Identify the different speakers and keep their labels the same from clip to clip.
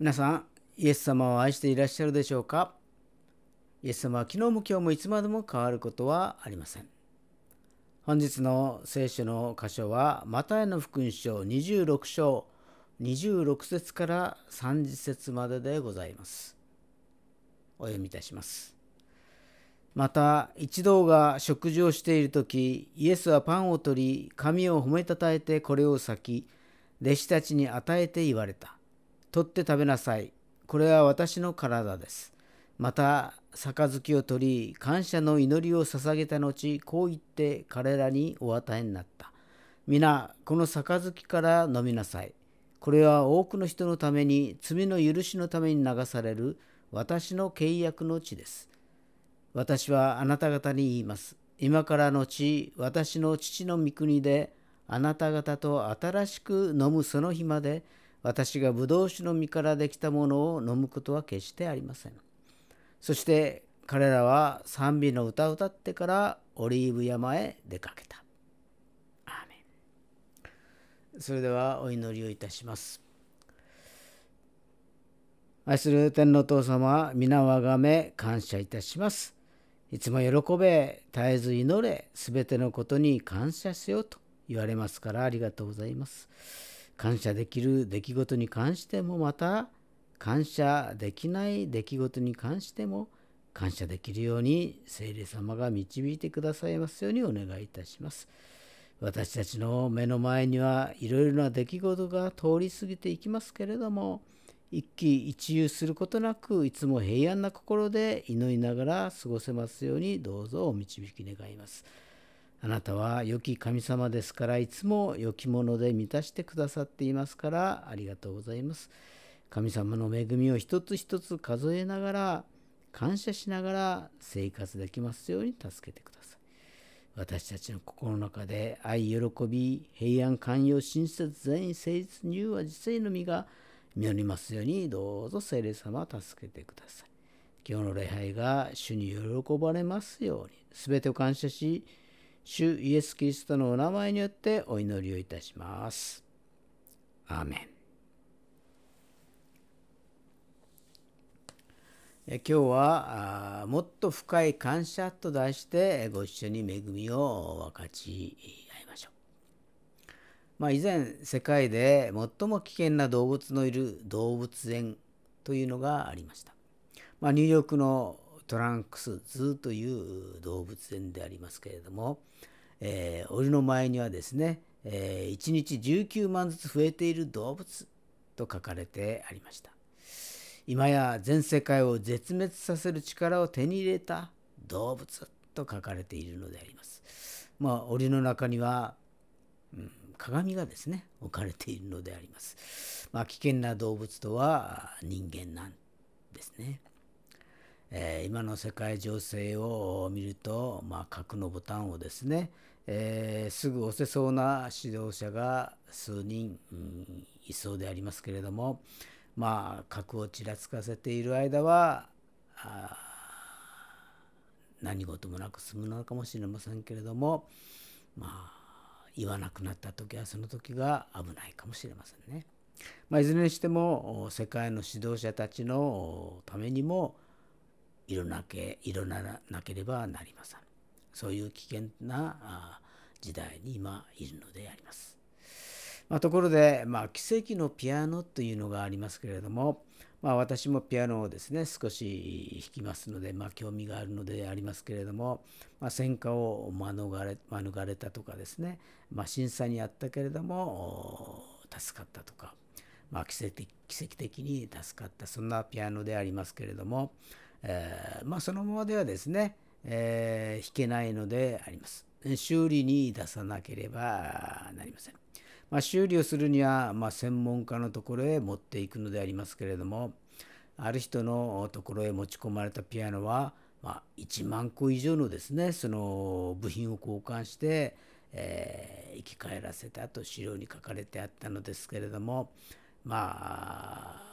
Speaker 1: 皆さん、イエス様を愛していらっしゃるでしょうか？イエス様は昨日も今日もいつまでも変わることはありません。本日の聖書の箇所は、マタイの福音書26章26節から30節まででございます。お読みいたします。また一同が食事をしている時イエスはパンを取り神を褒めたたえてこれを裂き弟子たちに与えて言われた。取って食べなさい。これは私の体です。また、杯を取り、感謝の祈りを捧げた後、こう言って彼らにお与えになった。皆、この杯から飲みなさい。これは多くの人のために、罪の許しのために流される私の契約の地です。私はあなた方に言います。今からの地、私の父の御国で、あなた方と新しく飲むその日まで、私がブドウ酒の実からできたものを飲むことは決してありません。そして彼らは賛美の歌を歌ってからオリーブ山へ出かけた。アーメンそれではお祈りをいたします。愛する天皇父様、皆をあがめ感謝いたします。いつも喜べ、絶えず祈れ、すべてのことに感謝せよと言われますからありがとうございます。感謝できる出来事に関してもまた感謝できない出来事に関しても感謝できるように聖霊様が導いてくださいますようにお願いいたします。私たちの目の前にはいろいろな出来事が通り過ぎていきますけれども一喜一憂することなくいつも平安な心で祈りながら過ごせますようにどうぞお導き願います。あなたは良き神様ですからいつも良きもので満たしてくださっていますからありがとうございます。神様の恵みを一つ一つ数えながら感謝しながら生活できますように助けてください。私たちの心の中で愛、喜び、平安、寛容、親切、善意、誠実、柔和、実践の実が実りますようにどうぞ聖霊様助けてください。今日の礼拝が主に喜ばれますように全てを感謝し主イエス・キリストのお名前によってお祈りをいたします。アーメン。今日はもっと深い感謝と題してご一緒に恵みを分かち合いましょう。まあ、以前世界で最も危険な動物のいる動物園というのがありました。まあ、ニューヨークのトランクスズという動物園でありますけれども、えー、檻の前にはですね、えー、1日19万ずつ増えている動物と書かれてありました。今や全世界を絶滅させる力を手に入れた動物と書かれているのであります。まあ檻の中には、うん、鏡がですね置かれているのであります。まあ危険な動物とは人間なんですね。えー、今の世界情勢を見ると、まあ、核のボタンをですね、えー、すぐ押せそうな指導者が数人、うん、いそうでありますけれども、まあ、核をちらつかせている間は何事もなく済むのかもしれませんけれども、まあ、言わなくなった時はその時が危ないかもしれませんね。まあ、いずれにしても世界の指導者たちのためにもいろなけいろななければなりません。そういう危険な時代に今いるのであります。まあ、ところで、まあ、奇跡のピアノというのがありますけれども、まあ、私もピアノをですね少し弾きますので、まあ、興味があるのでありますけれども、まあ、戦火を免れ免れたとかですね、まあ、震災にあったけれども助かったとか、まあ、奇跡奇跡的に助かったそんなピアノでありますけれども、えー、まあ、そのままではですね、えー、弾けないのであります。修理に出さなければなりません。まあ、修理をするには、まあ、専門家のところへ持っていくのでありますけれども、ある人のところへ持ち込まれたピアノは、まあ、1万個以上のですね、その部品を交換して、えー、生き返らせたと資料に書かれてあったのですけれども、まあ、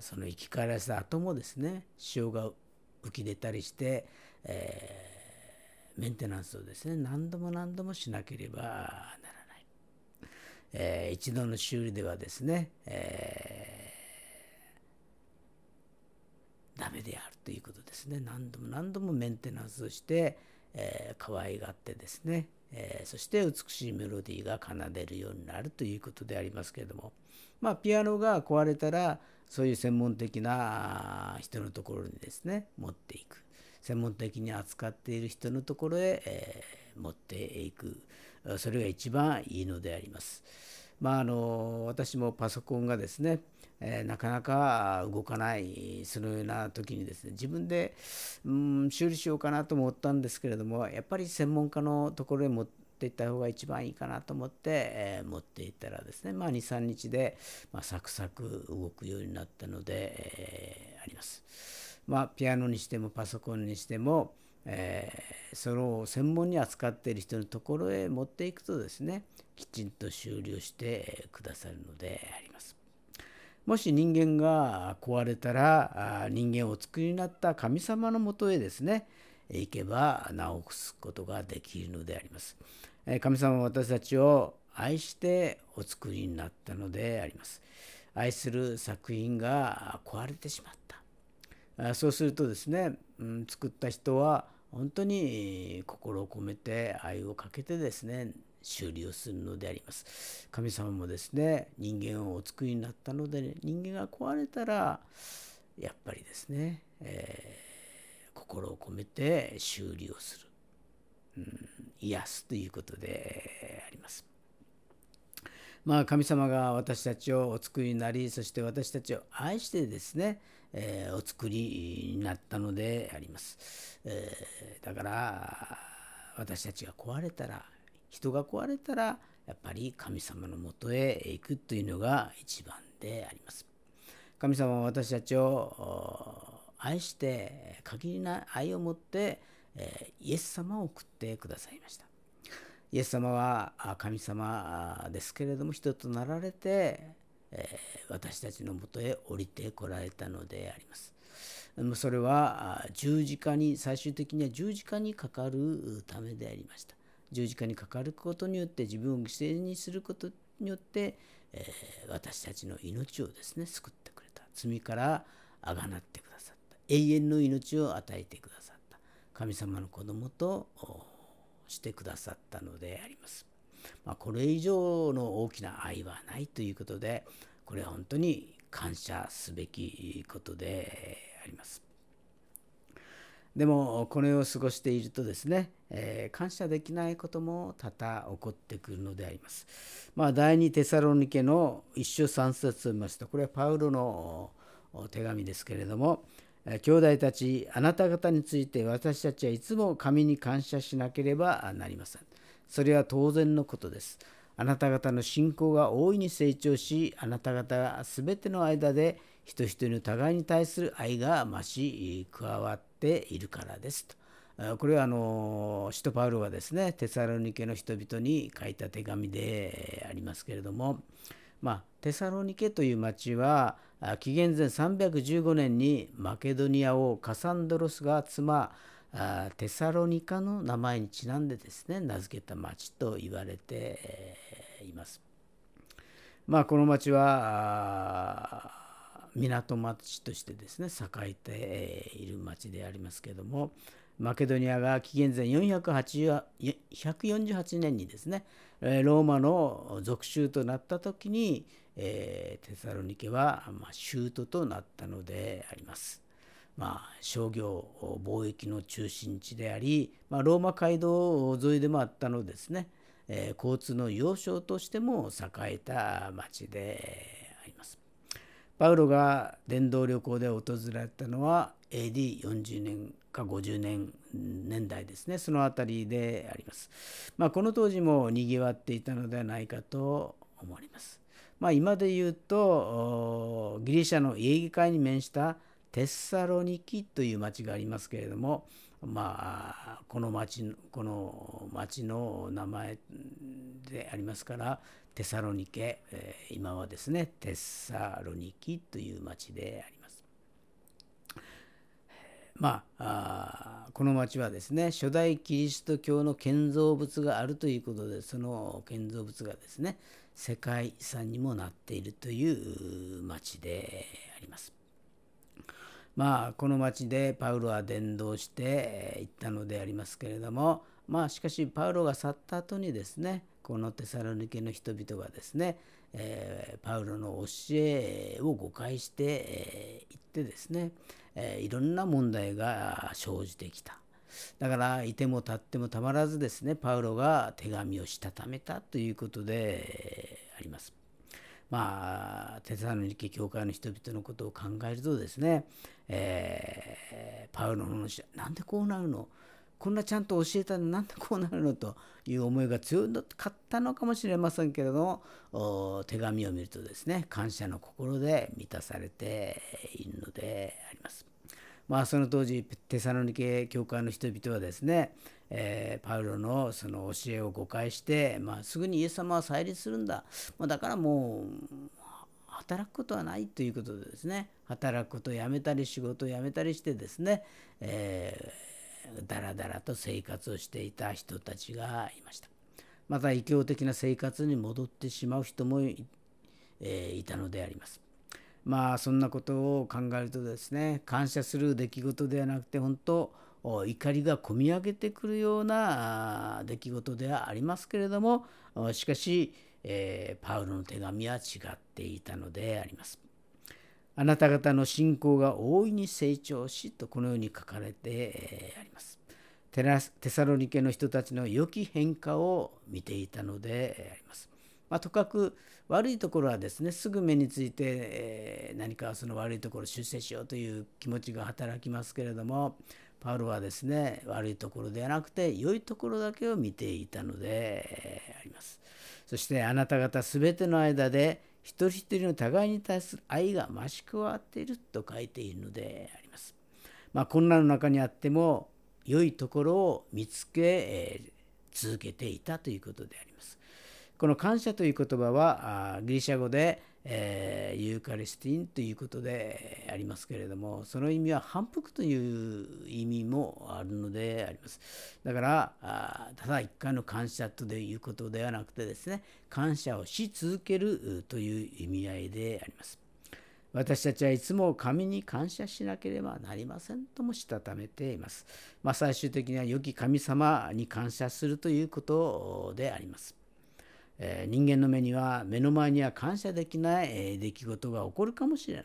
Speaker 1: その生き返らせた後もですね潮が浮き出たりして、えー、メンテナンスをですね何度も何度もしなければならない、えー、一度の修理ではですね、えー、ダメであるということですね。何度も何度もメンテナンスをして、えー、可愛がってですね、えー、そして美しいメロディーが奏でるようになるということでありますけれどもまあピアノが壊れたらそういう専門的な人のところにですね持っていく専門的に扱っている人のところへ、えー、持っていくそれが一番いいのであります。まあ、あの私もパソコンがですね、え、なかなか動かないそのような時にですね自分で、うん、修理しようかなと思ったんですけれどもやっぱり専門家のところへ持っていった方が一番いいかなと思って、えー、持っていったらですね、まあ、23日で、まあ、サクサク動くようになったので、えー、あります。まあ、ピアノにしてもパソコンにしても、えー、それを専門に扱っている人のところへ持っていくとですねきちんと修理をしてくださるのであります。もし人間が壊れたら人間をお作りになった神様のもとへですね行けば直すことができるのであります。神様は私たちを愛してお作りになったのであります。愛する作品が壊れてしまった。そうするとですね、うん、作った人は本当に心を込めて愛をかけてですね修理をするのであります。神様もですね人間をお作りになったので、ね、人間が壊れたらやっぱりですね、えー、心を込めて修理をする、うん、癒すということであります。まあ、神様が私たちをお作りになりそして私たちを愛してですね、えー、お作りになったのであります、えー、だから私たちが壊れたら人が壊れたらやっぱり神様のもとへ行くというのが一番であります。神様は私たちを愛して限りない愛を持って、え、イエス様を送ってくださいましたイエス様は神様ですけれども人となられて、え私たちのもとへ降りてこられたのであります。それは十字架に最終的には十字架にかかるためでありました。十字架にかかることによって自分を犠牲にすることによって、え私たちの命をですね救ってくれた罪からあがなって永遠の命を与えてくださった神様の子供としてくださったのであります。まあ、これ以上の大きな愛はないということでこれは本当に感謝すべきことであります。でもこの世を過ごしているとですね、えー、感謝できないことも多々起こってくるのであります。まあ、第二テサロニケの一章三節を見ますとこれはパウロの手紙ですけれども、兄弟たち、あなた方について私たちはいつも神に感謝しなければなりません。それは当然のことです。あなた方の信仰が大いに成長し、あなた方が全ての間で人一人の互いに対する愛が増し、加わっているからですと。これはあの使徒パウロがですねテサロニケの人々に書いた手紙でありますけれども、まあ、テサロニケという町は紀元前315年にマケドニア王カサンドロスが妻テサロニカの名前にちなんでですね名付けた町と言われています。まあこの町は港町としてですね栄えている町でありますけどもマケドニアが紀元前448年にですねローマの属州となった時に、えー、テサロニケは、まあ、州都となったのであります。まあ、商業貿易の中心地であり、まあ、ローマ街道沿いでもあったのですね、えー、交通の要衝としても栄えた町であります。パウロが伝道旅行で訪れたのは AD40 年か50年年代ですねその辺りであります。まあ、この当時もにぎわっていたのではないかと思われます。まあ、今で言うとギリシャのエーゲ海に面したテッサロニキという町がありますけれども、まあ、この町この町の名前でありますからテサロニケ、えー、今はですねテッサロニキという町であります。まあこの町はですね初代キリスト教の建造物があるということでその建造物がですね世界遺産にもなっているという町であります。まあこの町でパウロは伝道して行ったのでありますけれどもまあしかしパウロが去った後にですねこのテサロニケの人々がですね、えー、パウロの教えを誤解してい、ってですね、え、いろんな問題が生じてきた。だからいても立ってもたまらずですねパウロが手紙をしたためたということであります。まあテサロニケ教会の人々のことを考えるとですね、えー、パウロの話なんでこうなるの？こんなちゃんと教えたの？なんでこうなるのという思いが強かったのかもしれませんけれども手紙を見るとですね感謝の心で満たされているのであります。まあ、その当時テサロニケ教会の人々はですね、えー、パウロのその教えを誤解して、まあ、すぐにイエス様は再立するんだ、まあ、だからもう働くことはないということでですね働くことをやめたり仕事を辞めたりしてですね、えー、だらだらと生活をしていた人たちがいました。また異教的な生活に戻ってしまう人もい,、えー、いたのであります。まあそんなことを考えるとですね感謝する出来事ではなくて本当怒りがこみ上げてくるような出来事ではありますけれどもしかし、えー、パウロの手紙は違っていたのであります。あなた方の信仰が大いに成長しとこのように書かれてあります。テサロニケの人たちの良き変化を見ていたのであります。まあ、とかく悪いところはですねすぐ目について、え、何かその悪いところを出世しようという気持ちが働きますけれどもパウロはですね悪いところではなくて良いところだけを見ていたのであります。そしてあなた方全ての間で一人一人の互いに対する愛が増し加わっていると書いているのであります。まあ、困難の中にあっても良いところを見つけ、え、続けていたということであります。この感謝という言葉はギリシャ語で、ユーカリスティンということでありますけれどもその意味は反復という意味もあるのでありますだからただ一回の感謝ということではなくてですね感謝をし続けるという意味合いであります私たちはいつも神に感謝しなければなりませんともしたためています。まあ、最終的には良き神様に感謝するということであります。えー、人間の目には目の前には感謝できない、えー、出来事が起こるかもしれない。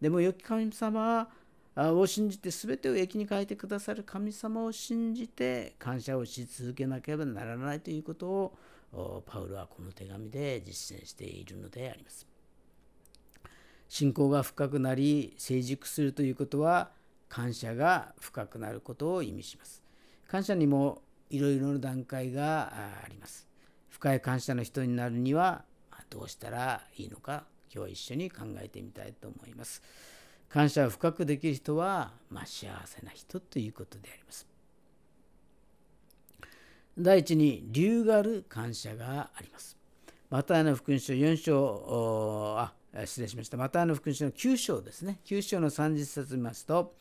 Speaker 1: でも良き神様を信じて全てを益に変えてくださる神様を信じて感謝をし続けなければならないということをパウロはこの手紙で実践しているのであります。信仰が深くなり成熟するということは感謝が深くなることを意味します。感謝にもいろいろな段階があります。深い感謝の人になるにはどうしたらいいのか今日一緒に考えてみたいと思います。感謝を深くできる人は、まあ、幸せな人ということであります。第一に理由がある感謝があります。マタイの福音書4章あ失礼しましたマタイの福音書の9章ですね9章の30節見ますと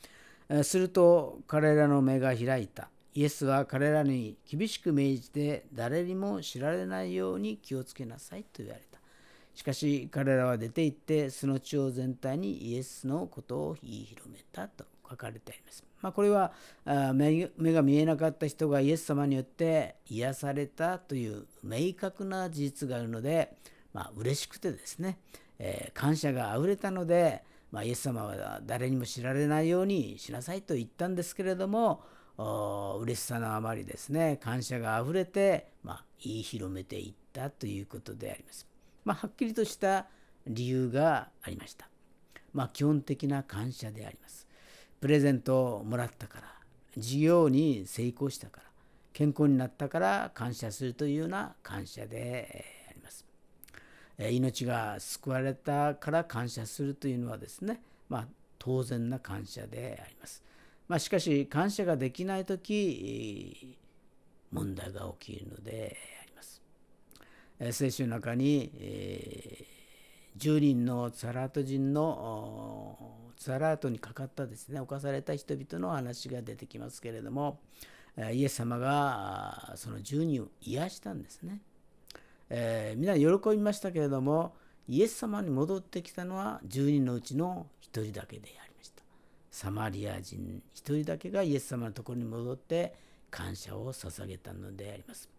Speaker 1: すると彼らの目が開いたイエスは彼らに厳しく命じて誰にも知られないように気をつけなさいと言われた。しかし彼らは出て行ってその地方全体にイエスのことを言い広めたと書かれてあります。まあ、これは目が見えなかった人がイエス様によって癒されたという明確な事実があるので、まあ嬉しくてですね、えー、感謝があふれたので、まあ、イエス様は誰にも知られないようにしなさいと言ったんですけれども嬉しさのあまりですね感謝があふれて、まあ、言い広めていったということであります。まあ、はっきりとした理由がありました。まあ、基本的な感謝であります。プレゼントをもらったから、事業に成功したから、健康になったから感謝するというような感謝であります。命が救われたから感謝するというのはですね、まあ、当然な感謝であります。まあ、しかし感謝ができない時問題が起きるのであります。聖書の中に、えー、10人のツァラート人のツァラートにかかったですね侵された人々の話が出てきますけれどもイエス様がその10人を癒したんですね。えー、皆喜びましたけれどもイエス様に戻ってきたのは10人のうちの1人だけでありました。サマリア人一人だけがイエス様のところに戻って感謝を捧げたのであります。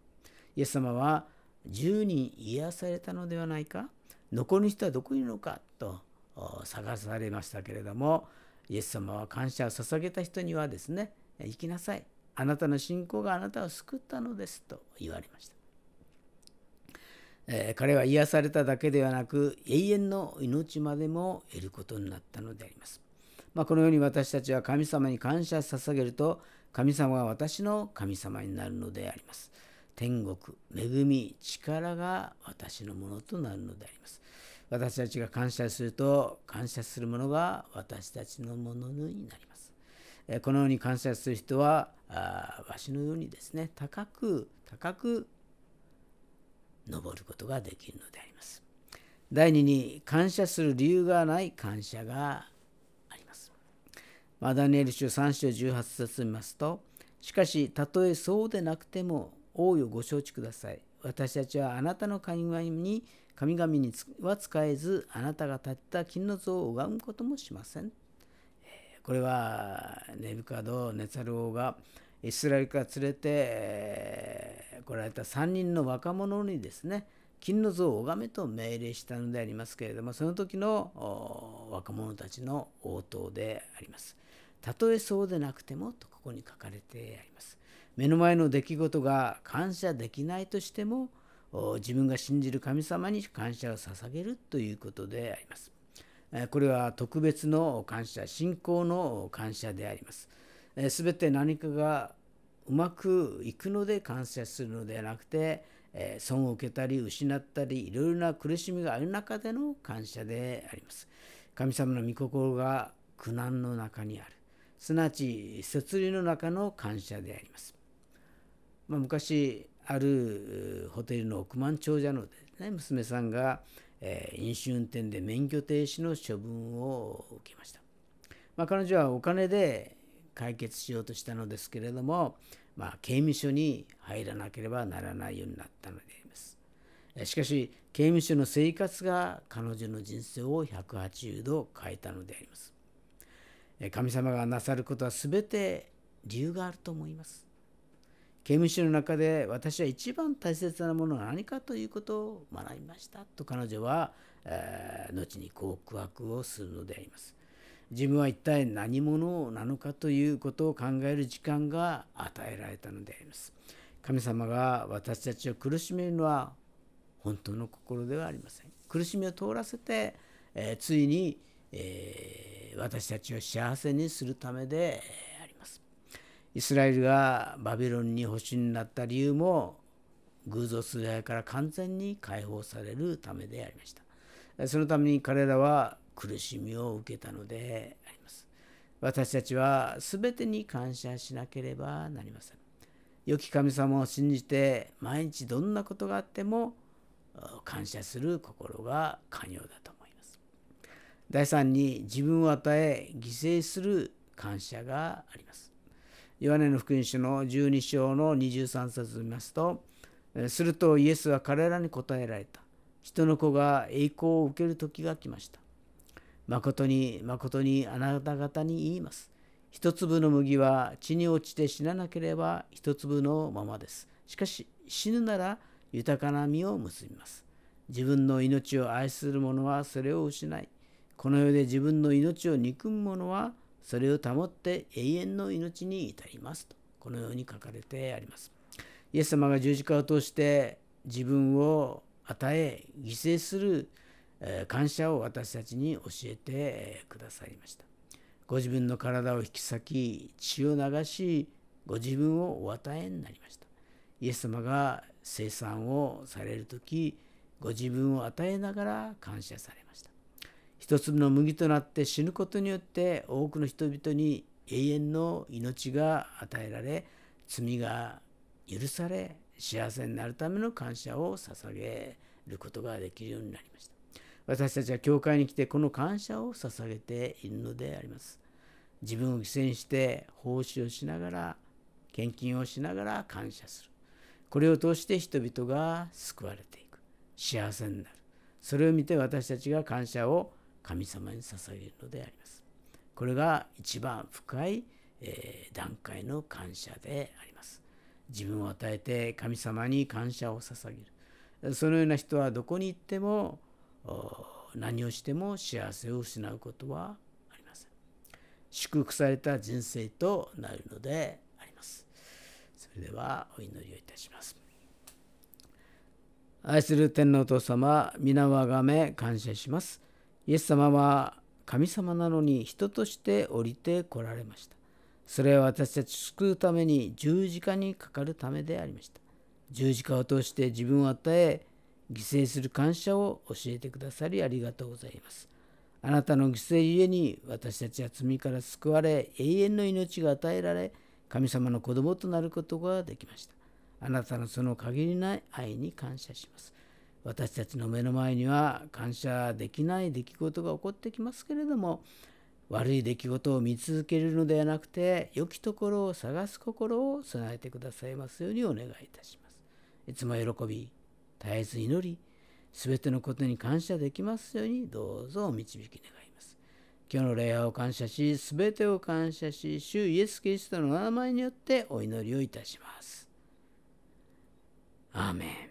Speaker 1: イエス様は10人癒されたのではないか？残りの人はどこにいるのかと探されましたけれどもイエス様は感謝を捧げた人にはですね行きなさい。あなたの信仰があなたを救ったのですと言われました、えー、彼は癒されただけではなく永遠の命までも得ることになったのであります、まあ、このように私たちは神様に感謝捧げると神様は私の神様になるのであります。天国恵み力が私のものとなるのであります。私たちが感謝すると感謝するものが私たちのものになります。このように感謝する人はあわしのようにですね高く高く登ることができるのであります。第2に感謝する理由がない感謝がマダニエル書3章18節を見ますとしかしたとえそうでなくても王よご承知ください私たちはあなたの神々に神々には使えずあなたが立った金の像を拝むこともしません。これはネブカド・ネツァル王がイスラエルから連れて来られた3人の若者にですね金の像を拝めと命令したのでありますけれどもその時の若者たちの応答であります。たとえそうでなくてもとここに書かれてあります。目の前の出来事が感謝できないとしても自分が信じる神様に感謝を捧げるということであります。これは特別の感謝、信仰の感謝であります。すべて何かがうまくいくので感謝するのではなくて、損を受けたり失ったりいろいろな苦しみがある中での感謝であります。神様の御心が苦難の中にある。すなわち、摂理の中の感謝であります。まあ、昔、あるホテルの億万長者のです、ね、娘さんが、えー、飲酒運転で免許停止の処分を受けました。まあ、彼女はお金で解決しようとしたのですけれども、まあ、刑務所に入らなければならないようになったのであります。しかし、刑務所の生活が彼女の人生を180度変えたのであります。神様がなさることは全て理由があると思います。刑務所の中で私は一番大切なものは何かということを学びましたと彼女は、えー、後に告白をするのであります。自分は一体何者なのかということを考える時間が与えられたのであります。神様が私たちを苦しめるのは本当の心ではありません。苦しみを通らせて、えー、ついに、えー、私たちを幸せにするためであります、イスラエルがバビロンに保守になった理由も偶像崇拝から完全に解放されるためでありました。そのために彼らは苦しみを受けたのであります。私たちは全てに感謝しなければなりません。良き神様を信じて毎日どんなことがあっても感謝する心が寛容だと。第3に自分を与え犠牲する感謝があります。ヨハネの福音書の12章の23節を見ますと、するとイエスは彼らに答えられた。人の子が栄光を受ける時が来ました。誠に誠にあなた方に言います。一粒の麦は地に落ちて死ななければ一粒のままです。しかし死ぬなら豊かな実を結びます。自分の命を愛する者はそれを失い、この世で自分の命を憎む者はそれを保って永遠の命に至りますとこのように書かれてあります。イエス様が十字架を通して自分を与え犠牲する感謝を私たちに教えてくださいました。ご自分の体を引き裂き血を流しご自分をお与えになりました。イエス様が生産をされる時ご自分を与えながら感謝されました。一粒の麦となって死ぬことによって多くの人々に永遠の命が与えられ罪が許され幸せになるための感謝を捧げることができるようになりました。私たちは教会に来てこの感謝を捧げているのであります。自分を犠牲にして奉仕をしながら献金をしながら感謝する。これを通して人々が救われていく。幸せになる。それを見て私たちが感謝を神様に捧げるのであります。これが一番深い、えー、段階の感謝であります。自分を与えて神様に感謝を捧げる。そのような人はどこに行っても何をしても幸せを失うことはありません。祝福された人生となるのであります。それではお祈りをいたします。愛する天皇お父様皆をあがめ感謝します。イエス様は神様なのに人として降りてこられました。それは私たちを救うために十字架にかかるためでありました。十字架を通して自分を与え犠牲する感謝を教えてくださりありがとうございます。あなたの犠牲ゆえに私たちは罪から救われ永遠の命が与えられ神様の子供となることができました。あなたのその限りない愛に感謝します。私たちの目の前には感謝できない出来事が起こってきますけれども悪い出来事を見続けるのではなくて良きところを探す心を備えてくださいますようにお願いいたします。いつも喜び絶えず祈りすべてのことに感謝できますようにどうぞお導き願います。今日の礼拝を感謝しすべてを感謝し主イエス・キリストの名前によってお祈りをいたします。アーメン。